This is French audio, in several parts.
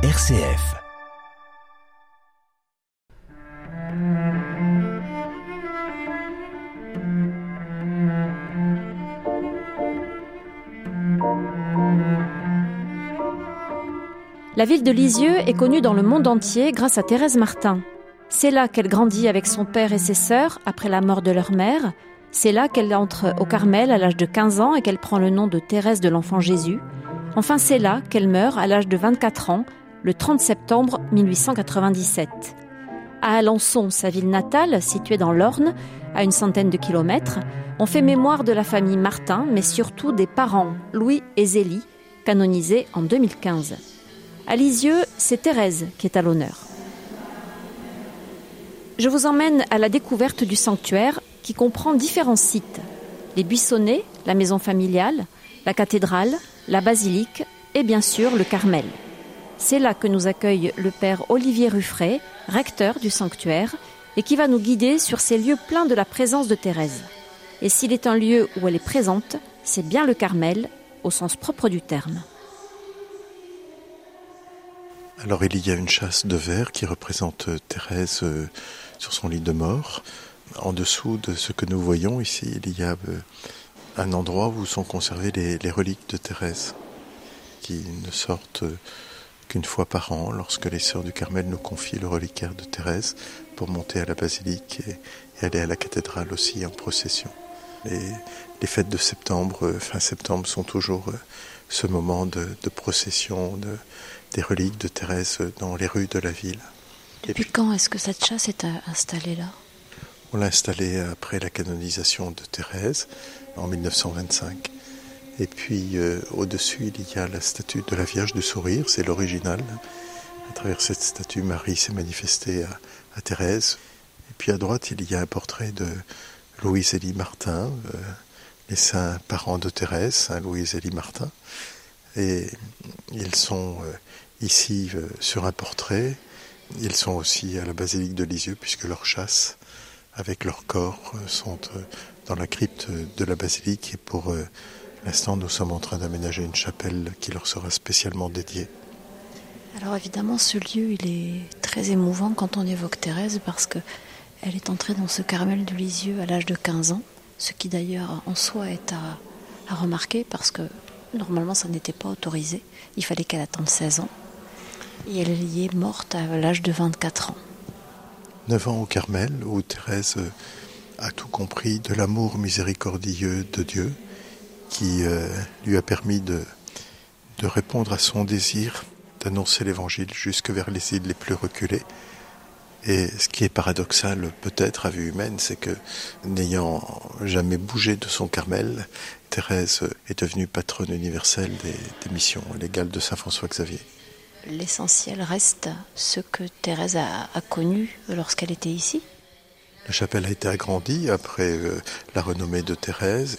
RCF. La ville de Lisieux est connue dans le monde entier grâce à Thérèse Martin. C'est là qu'elle grandit avec son père et ses sœurs après la mort de leur mère. C'est là qu'elle entre au Carmel à l'âge de 15 ans et qu'elle prend le nom de Thérèse de l'Enfant Jésus. Enfin, c'est là qu'elle meurt à l'âge de 24 ans, le 30 septembre 1897. À Alençon, sa ville natale, située dans l'Orne, à une centaine de kilomètres, on fait mémoire de la famille Martin, mais surtout des parents Louis et Zélie, canonisés en 2015. À Lisieux, c'est Thérèse qui est à l'honneur. Je vous emmène à la découverte du sanctuaire qui comprend différents sites. Les buissonnets, la maison familiale, la cathédrale, la basilique et bien sûr le Carmel. C'est là que nous accueille le père Olivier Ruffray, recteur du sanctuaire, et qui va nous guider sur ces lieux pleins de la présence de Thérèse. Et s'il est un lieu où elle est présente, c'est bien le Carmel, au sens propre du terme. Alors il y a une chasse de verre qui représente Thérèse euh, sur son lit de mort. En dessous de ce que nous voyons ici, il y a euh, un endroit où sont conservées les, reliques de Thérèse, qui ne sortent qu'une fois par an, lorsque les sœurs du Carmel nous confient le reliquaire de Thérèse pour monter à la basilique et, aller à la cathédrale aussi en procession. les fêtes de septembre, euh, fin septembre, sont toujours ce moment de, procession de, des reliques de Thérèse dans les rues de la ville. Depuis quand est-ce que cette chasse est installée là? On l'a installée après la canonisation de Thérèse en 1925. Et puis euh, au-dessus, il y a la statue de la Vierge du Sourire, c'est l'original. À travers cette statue, Marie s'est manifestée à, Thérèse. Et puis à droite, il y a un portrait de Louise Élie Martin, euh, les saints parents de Thérèse, Saint Louis Élie Martin. Et ils sont euh, ici sur un portrait. Ils sont aussi à la basilique de Lisieux puisque leurs chasses avec leurs corps sont dans la crypte de la basilique et pour l'instant nous sommes en train d'aménager une chapelle qui leur sera spécialement dédiée. Alors évidemment ce lieu il est très émouvant quand on évoque Thérèse parce que elle est entrée dans ce Carmel de Lisieux à l'âge de 15 ans ce qui d'ailleurs en soi est à, remarquer parce que normalement ça n'était pas autorisé. Il fallait qu'elle attende 16 ans. Et elle y est morte à l'âge de 24 ans. 9 ans au Carmel, où Thérèse a tout compris de l'amour miséricordieux de Dieu, qui euh, lui a permis de, de répondre à son désir d'annoncer l'Évangile jusque vers les îles les plus reculées et ce qui est paradoxal peut-être à vue humaine, c'est que n'ayant jamais bougé de son Carmel, Thérèse est devenue patronne universelle des, missions légales de Saint François Xavier. L'essentiel reste ce que Thérèse a, connu lorsqu'elle était ici. La chapelle a été agrandie après euh, la renommée de Thérèse,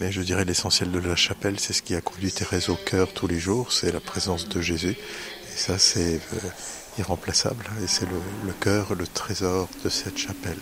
mais je dirais l'essentiel de la chapelle, c'est ce qui a conduit Thérèse au cœur tous les jours, c'est la présence de Jésus. Et ça, c'est euh, irremplaçable. Et c'est le, le cœur, le trésor de cette chapelle.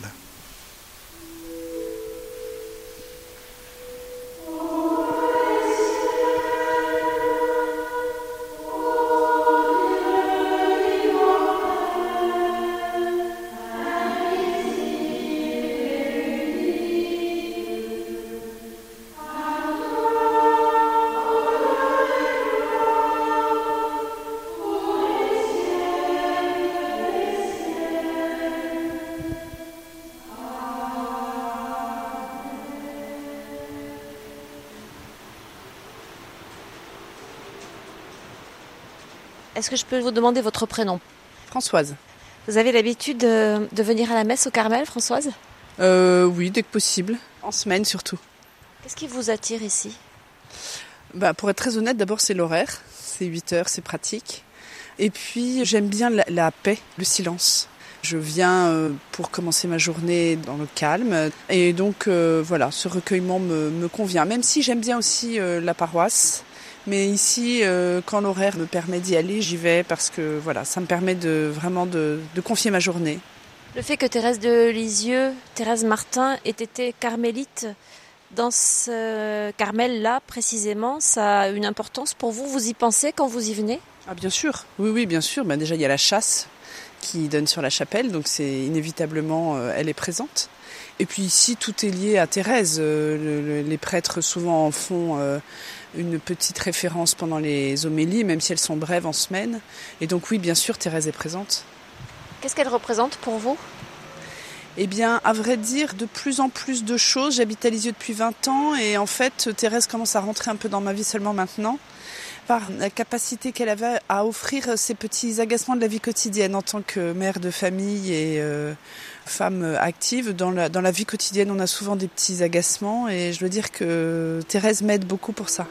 Est-ce que je peux vous demander votre prénom Françoise. Vous avez l'habitude de, venir à la messe au Carmel, Françoise euh, Oui, dès que possible. En semaine surtout. Qu'est-ce qui vous attire ici bah, Pour être très honnête, d'abord c'est l'horaire. C'est 8 heures, c'est pratique. Et puis j'aime bien la, paix, le silence. Je viens euh, pour commencer ma journée dans le calme. Et donc euh, voilà, ce recueillement me, me, convient. Même si j'aime bien aussi euh, la paroisse. Mais ici, euh, quand l'horaire me permet d'y aller, j'y vais parce que voilà, ça me permet de vraiment de, confier ma journée. Le fait que Thérèse de Lisieux, Thérèse Martin, ait été carmélite dans ce Carmel-là précisément, ça a une importance pour vous Vous y pensez quand vous y venez? Ah bien sûr, oui oui bien sûr. Ben, déjà il y a la chasse qui donne sur la chapelle, donc c'est inévitablement elle est présente. Et puis ici tout est lié à Thérèse. les prêtres souvent en font une petite référence pendant les homélies, même si elles sont brèves en semaine. Et donc oui, bien sûr, Thérèse est présente. Qu'est-ce qu'elle représente pour vous? Eh bien, à vrai dire, de plus en plus de choses. J'habite à Lisieux depuis 20 ans et en fait, Thérèse commence à rentrer un peu dans ma vie seulement maintenant par la capacité qu'elle avait à offrir ces petits agacements de la vie quotidienne en tant que mère de famille et euh, femme active. Dans la, dans la vie quotidienne, on a souvent des petits agacements et je veux dire que Thérèse m'aide beaucoup pour ça.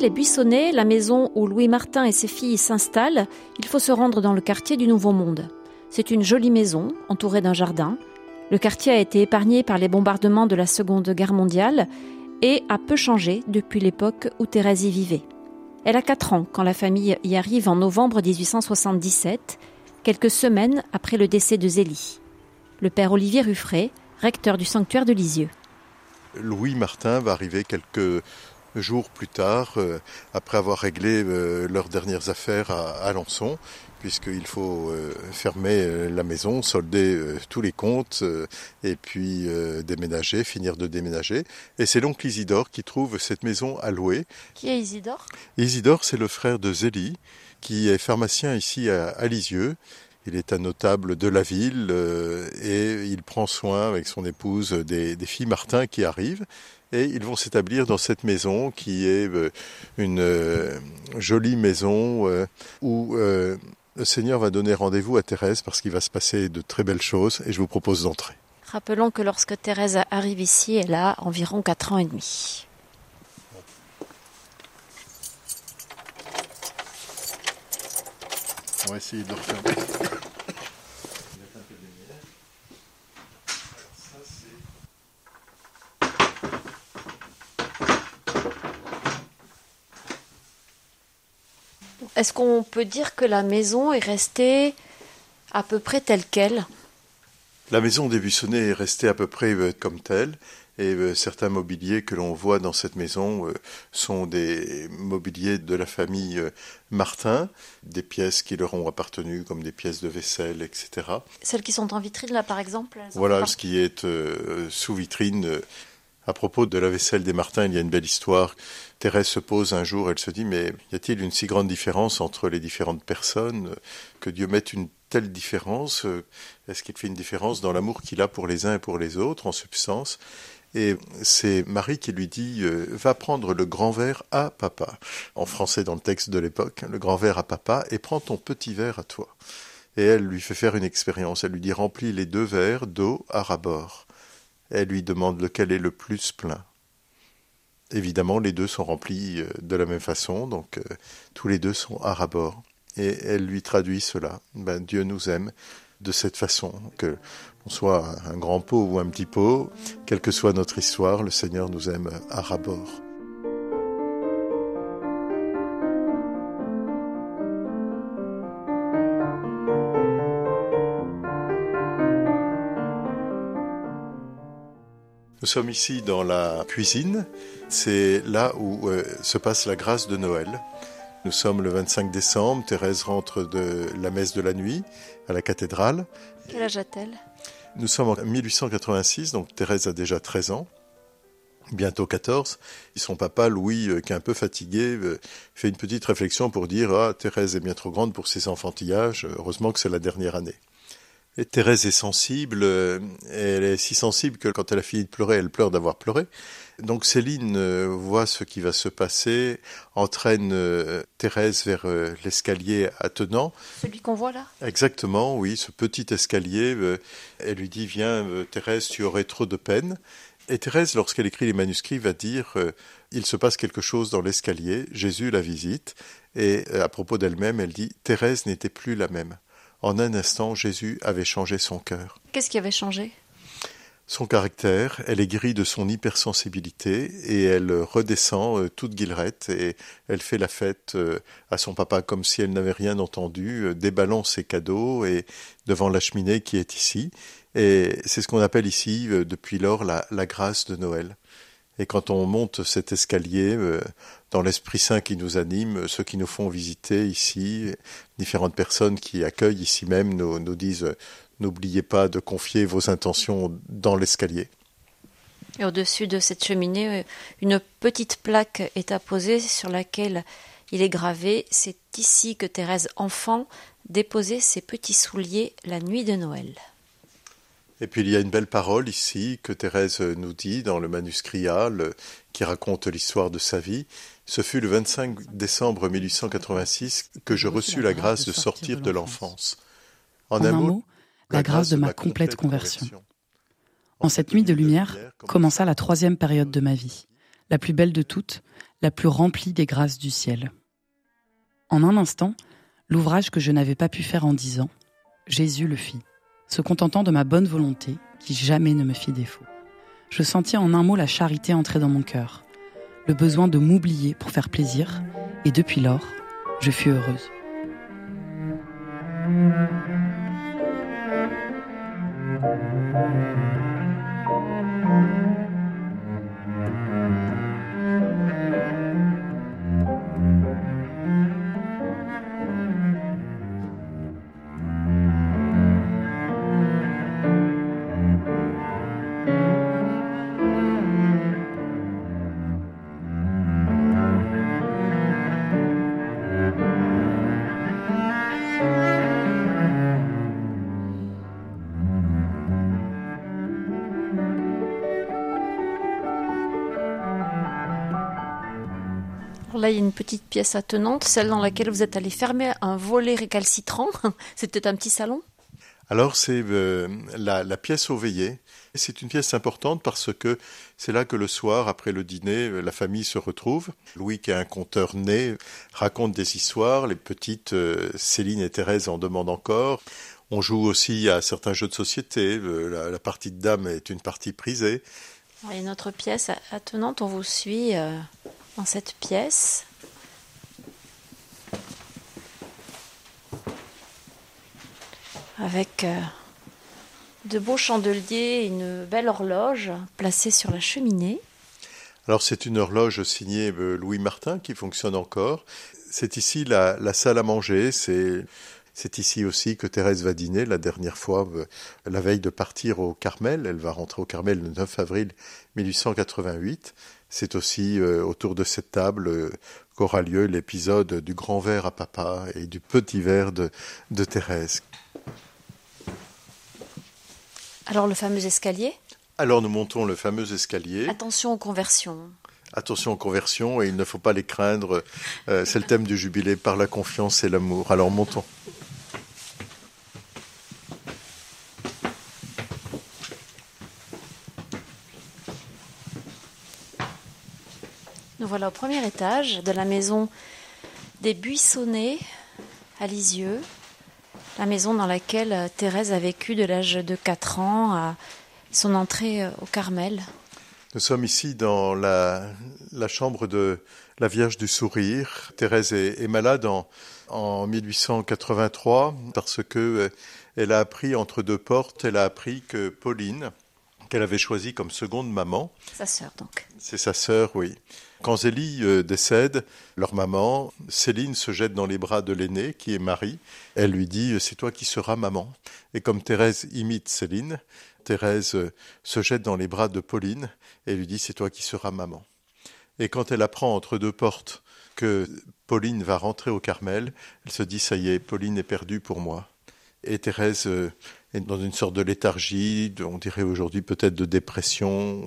Les Buissonnets, la maison où Louis Martin et ses filles s'installent, il faut se rendre dans le quartier du Nouveau Monde. C'est une jolie maison, entourée d'un jardin. Le quartier a été épargné par les bombardements de la Seconde Guerre mondiale et a peu changé depuis l'époque où Thérèse y vivait. Elle a 4 ans quand la famille y arrive en novembre 1877, quelques semaines après le décès de Zélie. Le père Olivier Ruffray, recteur du sanctuaire de Lisieux. Louis Martin va arriver quelques jours plus tard, euh, après avoir réglé euh, leurs dernières affaires à Alençon, puisqu'il faut euh, fermer la maison, solder tous les comptes et puis déménager, finir de déménager. Et c'est l'oncle Isidore qui trouve cette maison à louer. Qui est Isidore? Isidore, c'est le frère de Zélie, qui est pharmacien ici à, Lisieux. Il est un notable de la ville et il prend soin avec son épouse des, des filles Martin qui arrivent et ils vont s'établir dans cette maison qui est euh, une euh, jolie maison euh, où le Seigneur va donner rendez-vous à Thérèse parce qu'il va se passer de très belles choses et je vous propose d'entrer. Rappelons que lorsque Thérèse arrive ici, elle a environ 4 ans et demi. On va essayer de le refermer. Est-ce qu'on peut dire que la maison est restée à peu près telle qu'elle? La maison des Buissonnets est restée à peu près euh, comme telle. Et euh, certains mobiliers que l'on voit dans cette maison euh, sont des mobiliers de la famille Martin, des pièces qui leur ont appartenu comme des pièces de vaisselle, etc. Celles qui sont en vitrine là par exemple Voilà ce qui est sous vitrine à propos de la vaisselle des Martins, il y a une belle histoire. Thérèse se pose un jour, elle se dit, mais y a-t-il une si grande différence entre les différentes personnes? Que Dieu mette une telle différence? Est-ce qu'il fait une différence dans l'amour qu'il a pour les uns et pour les autres, en substance? Et c'est Marie qui lui dit euh, Va prendre le grand verre à papa. En français, dans le texte de l'époque, le grand verre à papa, et prends ton petit verre à toi. Et elle lui fait faire une expérience. Elle lui dit Remplis les deux verres d'eau à rabord. Elle lui demande lequel est le plus plein. Évidemment, les deux sont remplis euh, de la même façon, donc euh, tous les deux sont à rabord. Et elle lui traduit cela. Ben, Dieu nous aime de cette façon, que on soit un grand pot ou un petit pot, quelle que soit notre histoire, le Seigneur nous aime à rabord. Nous sommes ici dans la cuisine. C'est là où euh, se passe la grâce de Noël. Nous sommes le 25 décembre. Thérèse rentre de la messe de la nuit à la cathédrale. Quel âge a-t-elle? Nous sommes en 1886, donc Thérèse a déjà 13 ans bientôt 14. Son papa, Louis, euh, qui est un peu fatigué, euh, fait une petite réflexion pour dire Ah, Thérèse est bien trop grande pour ses enfantillages, heureusement que c'est la dernière année. Et Thérèse est sensible, euh, elle est si sensible que quand elle a fini de pleurer, elle pleure d'avoir pleuré. Donc Céline euh, voit ce qui va se passer, entraîne euh, Thérèse vers l'escalier attenant. Celui qu'on voit là? Exactement, oui, ce petit escalier. Elle lui dit, viens Thérèse, tu aurais trop de peine. Et Thérèse, lorsqu'elle écrit les manuscrits, va dire, il se passe quelque chose dans l'escalier, Jésus la visite. Et à propos d'elle-même, elle dit, Thérèse n'était plus la même. En un instant, Jésus avait changé son cœur. Qu'est-ce qui avait changé? Son caractère, elle est guérie de son hypersensibilité et elle redescend euh, toute guillerette et elle fait la fête euh, à son papa comme si elle n'avait rien entendu, euh, déballant ses cadeaux et devant la cheminée qui est ici. Et c'est ce qu'on appelle ici, depuis lors, la, la, grâce de Noël. Et quand on monte cet escalier, dans l'Esprit Saint qui nous anime, ceux qui nous font visiter ici, différentes personnes qui accueillent ici même nous, disent N'oubliez pas de confier vos intentions dans l'escalier. Et au-dessus de cette cheminée, euh, une petite plaque est apposée sur laquelle il est gravé C'est ici que Thérèse, enfant, déposait ses petits souliers la nuit de Noël. Et puis il y a une belle parole ici que Thérèse nous dit dans le manuscrit A, qui raconte l'histoire de sa vie. Ce fut le 25 décembre 1886 que je reçus la grâce de sortir de l'enfance. En, un mot, la grâce de ma complète conversion. En cette nuit de lumière commença la troisième période de ma vie, la plus belle de toutes, la plus remplie des grâces du ciel. En un instant, l'ouvrage que je n'avais pas pu faire en dix ans, Jésus le fit, se contentant de ma bonne volonté qui jamais ne me fit défaut. Je sentis en un mot la charité entrer dans mon cœur, le besoin de m'oublier pour faire plaisir, et depuis lors, je fus heureuse. Là, il y a une petite pièce attenante, celle dans laquelle vous êtes allé fermer un volet récalcitrant. C'était un petit salon? Alors c'est euh, la, pièce au veillé. C'est une pièce importante parce que c'est là que le soir, après le dîner, la famille se retrouve. Louis, qui est un conteur né, raconte des histoires. Les petites euh, Céline et Thérèse en demandent encore. On joue aussi à certains jeux de société. Euh, la, partie de dames est une partie prisée. Et notre pièce attenante, on vous suit dans cette pièce. Avec euh, de beaux chandeliers et une belle horloge placée sur la cheminée. Alors c'est une horloge signée euh, Louis Martin qui fonctionne encore. C'est ici la, salle à manger, c'est c'est ici aussi que Thérèse va dîner la dernière fois, euh, la veille de partir au Carmel. Elle va rentrer au Carmel le 9 avril 1888. C'est aussi euh, autour de cette table euh, qu'aura lieu l'épisode du grand verre à papa et du petit verre de, de Thérèse. Alors le fameux escalier? Alors nous montons le fameux escalier. Attention aux conversions. Attention aux conversions et il ne faut pas les craindre. C'est le thème du jubilé par la confiance et l'amour. Alors montons. Voilà au premier étage de la maison des Buissonnets à Lisieux, la maison dans laquelle Thérèse a vécu de l'âge de 4 ans à son entrée au Carmel. Nous sommes ici dans la, chambre de la Vierge du Sourire. Thérèse est, malade en, en 1883 parce que euh, elle a appris entre deux portes, elle a appris que Pauline, qu'elle avait choisie comme seconde maman. Sa sœur donc. C'est sa sœur, oui. Quand Zélie euh, décède, leur maman, Céline se jette dans les bras de l'aînée, qui est Marie. Elle lui dit C'est toi qui seras maman. Et comme Thérèse imite Céline, Thérèse euh, se jette dans les bras de Pauline et lui dit C'est toi qui seras maman. Et quand elle apprend entre deux portes que Pauline va rentrer au Carmel, elle se dit Ça y est, Pauline est perdue pour moi. Et Thérèse dans une sorte de léthargie, on dirait aujourd'hui peut-être de dépression.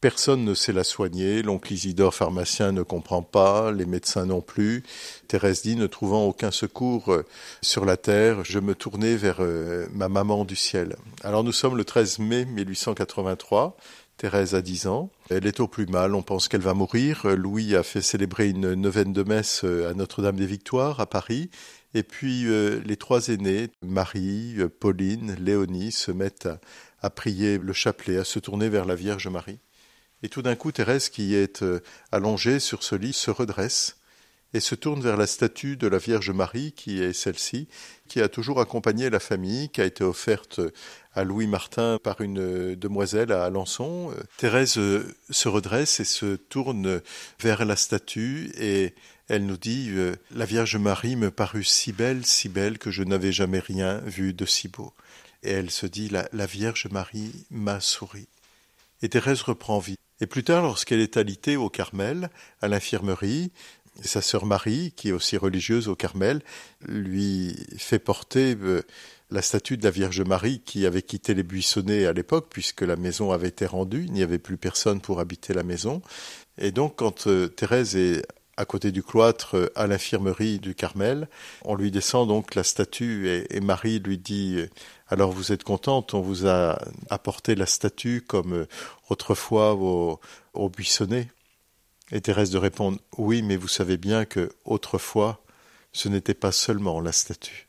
Personne ne sait la soigner, l'oncle Isidore pharmacien ne comprend pas, les médecins non plus. Thérèse dit, ne trouvant aucun secours euh, sur la terre, je me tournais vers euh, ma maman du ciel. Alors nous sommes le 13 mai 1883. Thérèse a 10 ans. Elle est au plus mal, on pense qu'elle va mourir. Louis a fait célébrer une neuvaine de messe euh, à Notre-Dame des Victoires à Paris. Et puis euh, les trois aînés, Marie, euh, Pauline, Léonie, se mettent à, à prier le chapelet, à se tourner vers la Vierge Marie. Et tout d'un coup, Thérèse, qui est euh, allongée sur ce lit, se redresse et se tourne vers la statue de la Vierge Marie, qui est celle-ci, qui a toujours accompagné la famille, qui a été offerte à Louis Martin par une demoiselle à Alençon. Thérèse euh, se redresse et se tourne vers la statue et elle nous dit euh, La Vierge Marie me parut si belle, si belle que je n'avais jamais rien vu de si beau. Et elle se dit La, Vierge Marie m'a souri. Et Thérèse reprend vie. Et plus tard, lorsqu'elle est alitée au Carmel, à l'infirmerie, sa sœur Marie, qui est aussi religieuse au Carmel, lui fait porter euh, la statue de la Vierge Marie qui avait quitté les buissonnets à l'époque, puisque la maison avait été rendue, il n'y avait plus personne pour habiter la maison. Et donc, quand euh, Thérèse est à côté du cloître, euh, à l'infirmerie du Carmel, on lui descend donc la statue et, Marie lui dit alors vous êtes contente, on vous a apporté la statue comme autrefois au, au. Et Thérèse de répondre Oui, mais vous savez bien que autrefois, ce n'était pas seulement la statue.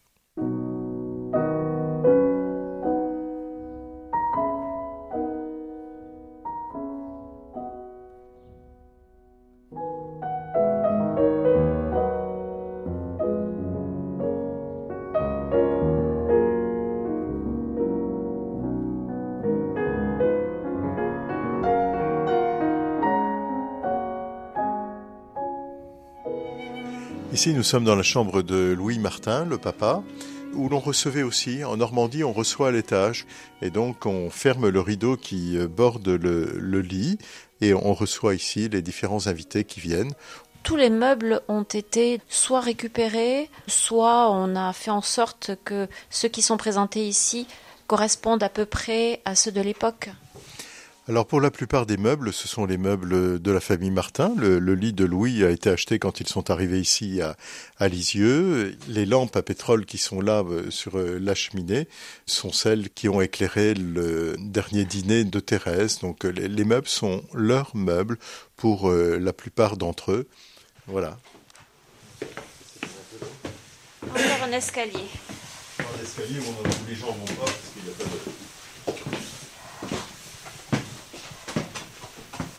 Ici, nous sommes dans la chambre de Louis Martin, le papa, où l'on recevait aussi, en Normandie, on reçoit à l'étage. Et donc, on ferme le rideau qui euh, borde le, lit et on reçoit ici les différents invités qui viennent. Tous les meubles ont été soit récupérés, soit on a fait en sorte que ceux qui sont présentés ici correspondent à peu près à ceux de l'époque. Alors pour la plupart des meubles, ce sont les meubles de la famille Martin. Le, lit de Louis a été acheté quand ils sont arrivés ici à, Lisieux. Les lampes à pétrole qui sont là euh, sur euh, la cheminée sont celles qui ont éclairé le dernier dîner de Thérèse. Donc euh, les, meubles sont leurs meubles pour la plupart d'entre eux. Voilà. Encore un escalier. Un escalier où les gens vont pas parce qu'il n'y a pas de...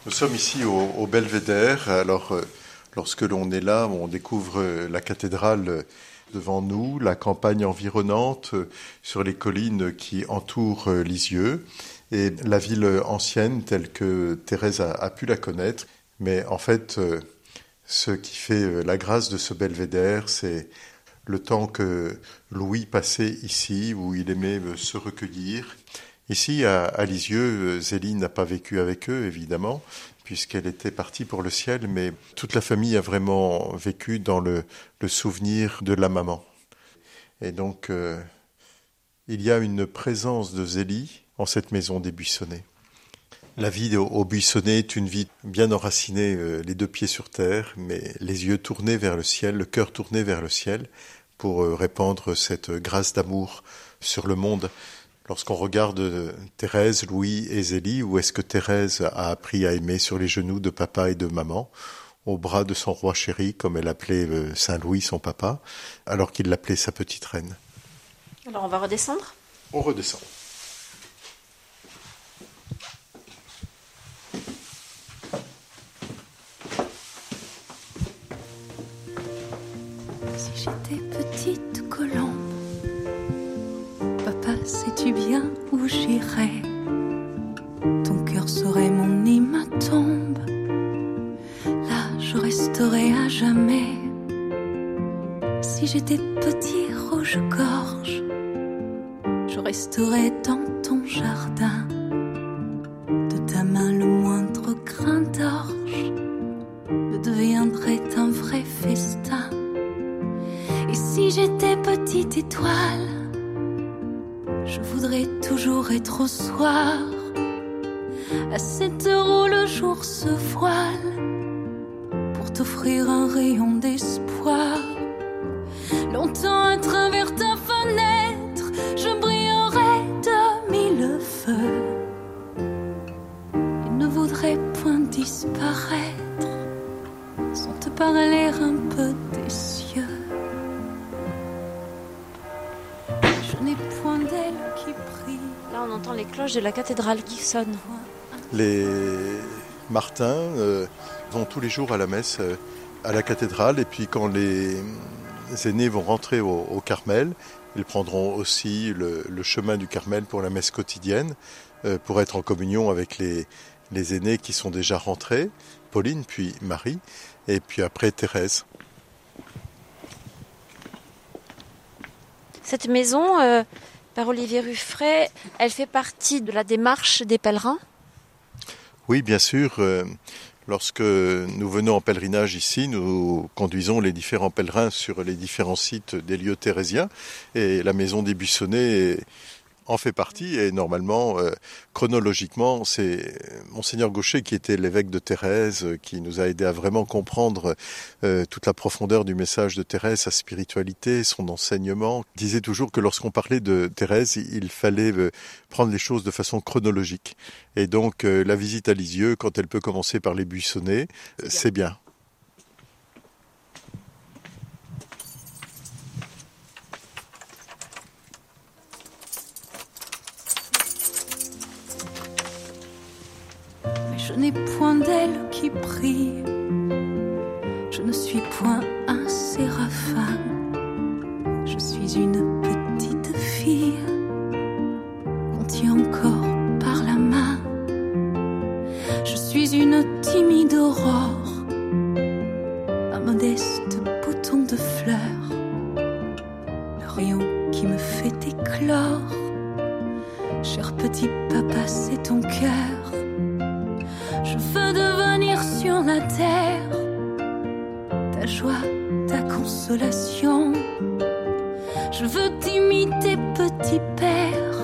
Nous sommes ici au, Belvédère. Alors, euh, lorsque l'on est là, on découvre euh, la cathédrale euh, devant nous, la campagne environnante sur les collines qui entourent Lisieux et la ville ancienne telle que Thérèse a, pu la connaître. Mais en fait, ce qui fait la grâce de ce belvédère, c'est le temps que Louis passait ici, où il aimait se recueillir, Ici, à, Lisieux, Zélie n'a pas vécu avec eux, évidemment, puisqu'elle était partie pour le ciel, mais toute la famille a vraiment vécu dans le, souvenir de la maman. Et donc, euh, il y a une présence de Zélie en cette maison des Buissonnets. La vie au, Buissonnet est une vie bien enracinée, euh, les deux pieds sur terre, mais les yeux tournés vers le ciel, le cœur tourné vers le ciel, pour euh, répandre cette grâce d'amour sur le monde Lorsqu'on regarde Thérèse, Louis et Zélie, où est-ce que Thérèse a appris à aimer sur les genoux de papa et de maman, au bras de son roi chéri, comme elle appelait euh, Saint Louis, son papa, alors qu'il l'appelait sa petite reine. Alors on va redescendre? On redescend. Si j'étais bien où j'irai Ton cœur serait mon tombe Là, je resterai à jamais. Si j'étais petit rouge-gorge, je resterais dans ton jardin. De ta main, le moindre grain d'orge deviendrait un vrai festin. Et si j'étais petite étoile, voudrais toujours être au soir, à cette heure où le jour se voile, pour t'offrir un rayon d'espoir. De la cathédrale qui sonnent. Les Martins euh, vont tous les jours à la messe euh, à la cathédrale et puis quand les aînés vont rentrer au, Carmel, ils prendront aussi le, chemin du Carmel pour la messe quotidienne, euh, pour être en communion avec les, les aînés qui sont déjà rentrés, Pauline puis Marie, et puis après Thérèse. Cette maison, euh, par Olivier Ruffray, elle fait partie de la démarche des pèlerins? Oui, bien sûr. Euh, lorsque nous venons en pèlerinage ici, nous conduisons les différents pèlerins sur les différents sites des lieux thérésiens. Et la maison des Buissonnets en fait partie et normalement, euh, chronologiquement, c'est monseigneur Gaucher qui était l'évêque de Thérèse, euh, qui nous a aidé à vraiment comprendre euh, toute la profondeur du message de Thérèse, sa spiritualité, son enseignement. Il disait toujours que lorsqu'on parlait de Thérèse, il fallait prendre les choses de façon chronologique. Et donc, la visite à Lisieux, quand elle peut commencer par les buissonnets, c'est bien. N'ai point d'aile qui brille. Je ne suis point un séraphin. Je suis une petite fille qu'on tient encore par la main. Je suis une timide aurore, un modeste bouton de fleurs, le rayon qui me fait éclore. Cher petit papa, c'est ton cœur la terre, ta joie, ta consolation. Je veux t'imiter, petit père,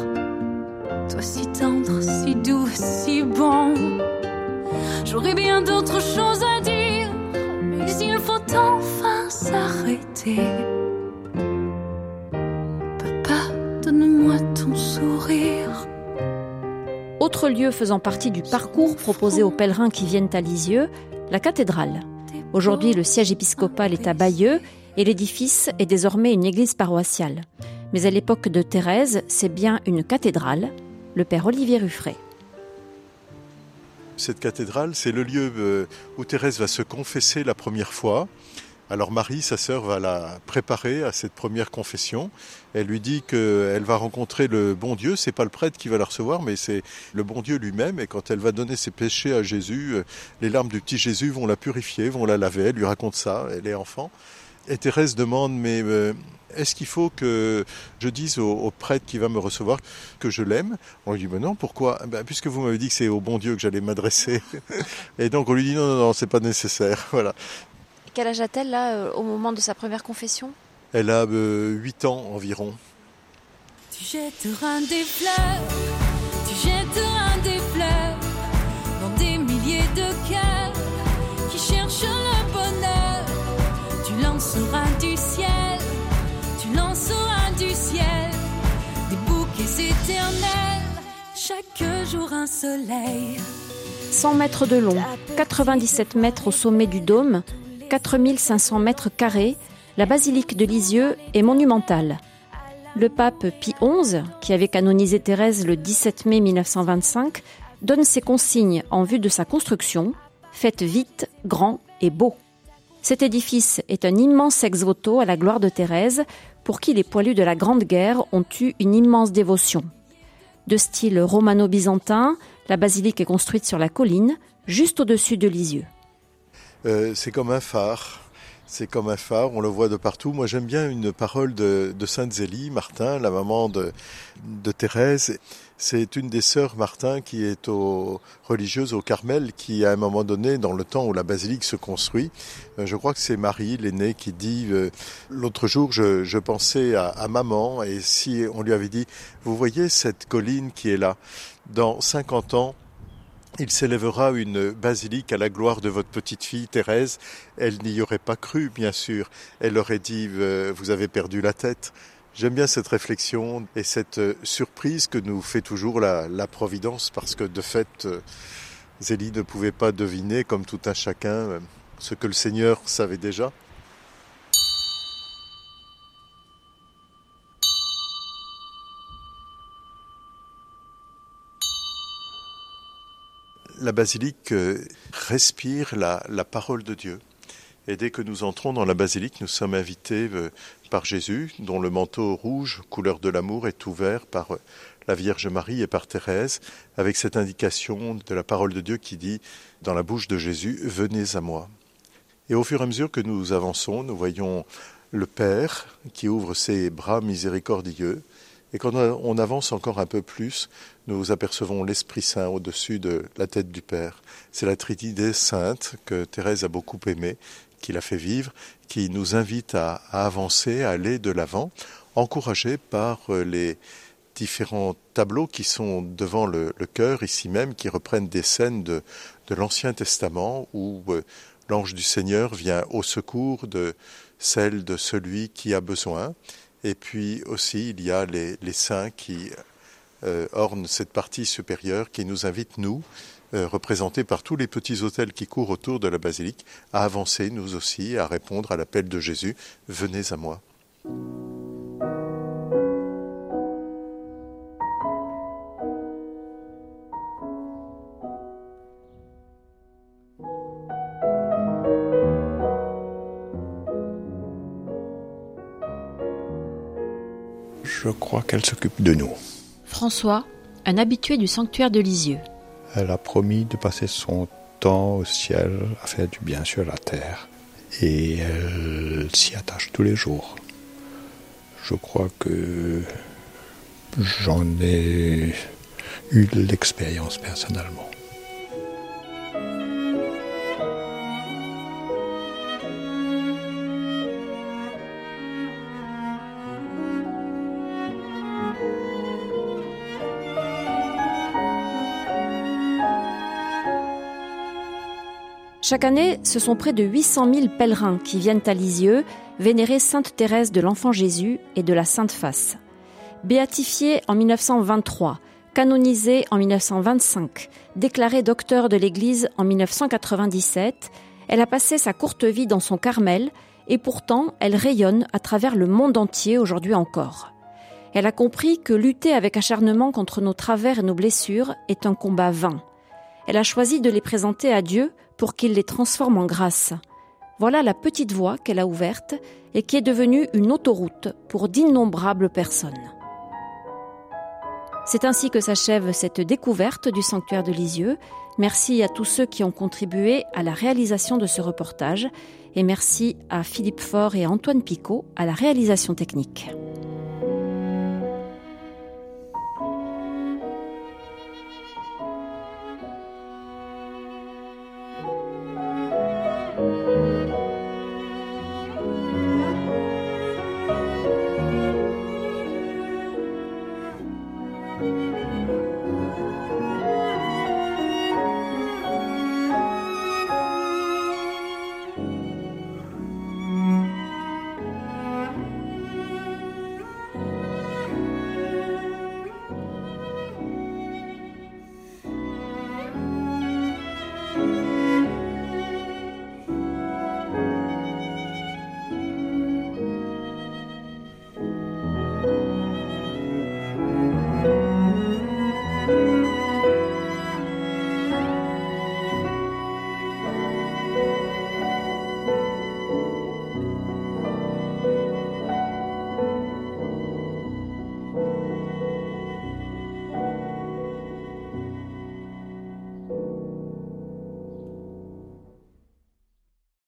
toi si tendre, si doux, si bon. J'aurais bien d'autres choses à dire, mais il faut enfin s'arrêter. Papa, donne-moi ton sourire. Autre lieu faisant partie du parcours proposé aux pèlerins qui viennent à Lisieux, la cathédrale. Aujourd'hui, le siège épiscopal est à Bayeux et l'édifice est désormais une église paroissiale. Mais à l'époque de Thérèse, c'est bien une cathédrale, le père Olivier Ruffray. Cette cathédrale, c'est le lieu euh, où Thérèse va se confesser la première fois. Alors Marie, sa sœur, va la préparer à cette première confession. Elle lui dit qu'elle va rencontrer le bon Dieu. C'est pas le prêtre qui va la recevoir, mais c'est le bon Dieu lui-même. Et quand elle va donner ses péchés à Jésus, euh, les larmes du petit Jésus vont la purifier, vont la laver. Elle lui raconte ça. Elle est enfant. Et Thérèse demande, mais euh, est-ce qu'il faut que je dise au, prêtre qui va me recevoir que je l'aime? On lui dit, mais non, pourquoi? Ben, Puisque vous m'avez dit que c'est au bon Dieu que j'allais m'adresser. Et donc on lui dit, non, non, non, c'est pas nécessaire. Voilà. Quel âge a-t-elle là euh, au moment de sa première confession? Elle a euh, 8 ans environ. Tu jetteras des fleurs, tu jetteras des fleurs dans des milliers de cœurs qui cherchent le bonheur. Tu lanceras du ciel, tu lanceras du ciel des bouquets éternels, chaque jour un soleil. 100 mètres de long, 97 mètres au sommet du dôme, 4500 mètres carrés, la basilique de Lisieux est monumentale. Le pape Pie XI, qui avait canonisé Thérèse le 17 mai 1925, donne ses consignes en vue de sa construction Faites vite, grand et beau. Cet édifice est un immense ex-voto à la gloire de Thérèse, pour qui les poilus de la Grande Guerre ont eu une immense dévotion. De style romano-byzantin, la basilique est construite sur la colline, juste au-dessus de Lisieux. Euh, c'est comme un phare. C'est comme un phare, on le voit de partout. Moi, j'aime bien une parole de, Sainte Zélie, Martin, la maman de, Thérèse. C'est une des sœurs Martin qui est aux, religieuse au Carmel, qui à un moment donné, dans le temps où la basilique se construit, euh, je crois que c'est Marie, l'aînée, qui dit euh, l'autre jour, je, pensais à, à, maman, et si on lui avait dit, vous voyez cette colline qui est là, dans 50 ans, il s'élèvera une basilique à la gloire de votre petite fille Thérèse. Elle n'y aurait pas cru, bien sûr. Elle aurait dit, euh, vous avez perdu la tête. J'aime bien cette réflexion et cette euh, surprise que nous fait toujours la, Providence, parce que de fait, euh, Zélie ne pouvait pas deviner, comme tout un chacun, ce que le Seigneur savait déjà. La basilique euh, respire la, parole de Dieu. Et dès que nous entrons dans la basilique, nous sommes invités euh, par Jésus, dont le manteau rouge, couleur de l'amour, est ouvert par euh, la Vierge Marie et par Thérèse, avec cette indication de la parole de Dieu qui dit dans la bouche de Jésus, Venez à moi. Et au fur et à mesure que nous avançons, nous voyons le Père qui ouvre ses bras miséricordieux. Et quand on avance encore un peu plus, nous apercevons l'Esprit Saint au-dessus de la tête du Père. C'est la Trinité sainte que Thérèse a beaucoup aimée qui l'a fait vivre, qui nous invite à, avancer, à aller de l'avant, encouragés par euh, les différents tableaux qui sont devant le, cœur ici même, qui reprennent des scènes de, l'Ancien Testament où euh, l'ange du Seigneur vient au secours de celle de celui qui a besoin. Et puis aussi, il y a les, saints qui euh, ornent cette partie supérieure, qui nous invitent, nous, euh, représentés par tous les petits hôtels qui courent autour de la basilique, à avancer, nous aussi, à répondre à l'appel de Jésus, venez à moi. Je crois qu'elle s'occupe de nous. François, un habitué du sanctuaire de Lisieux. Elle a promis de passer son temps au ciel à faire du bien sur la terre. Et elle s'y attache tous les jours. Je crois que j'en ai eu l'expérience personnellement. Chaque année, ce sont près de 800 000 pèlerins qui viennent à Lisieux vénérer Sainte Thérèse de l'Enfant Jésus et de la Sainte Face. Béatifiée en 1923, canonisée en 1925, déclarée docteur de l'Église en 1997, elle a passé sa courte vie dans son Carmel et pourtant elle rayonne à travers le monde entier aujourd'hui encore. Elle a compris que lutter avec acharnement contre nos travers et nos blessures est un combat vain. Elle a choisi de les présenter à Dieu pour qu'il les transforme en grâce. Voilà la petite voie qu'elle a ouverte et qui est devenue une autoroute pour d'innombrables personnes. C'est ainsi que s'achève cette découverte du sanctuaire de Lisieux. Merci à tous ceux qui ont contribué à la réalisation de ce reportage et merci à Philippe Faure et Antoine Picot à la réalisation technique.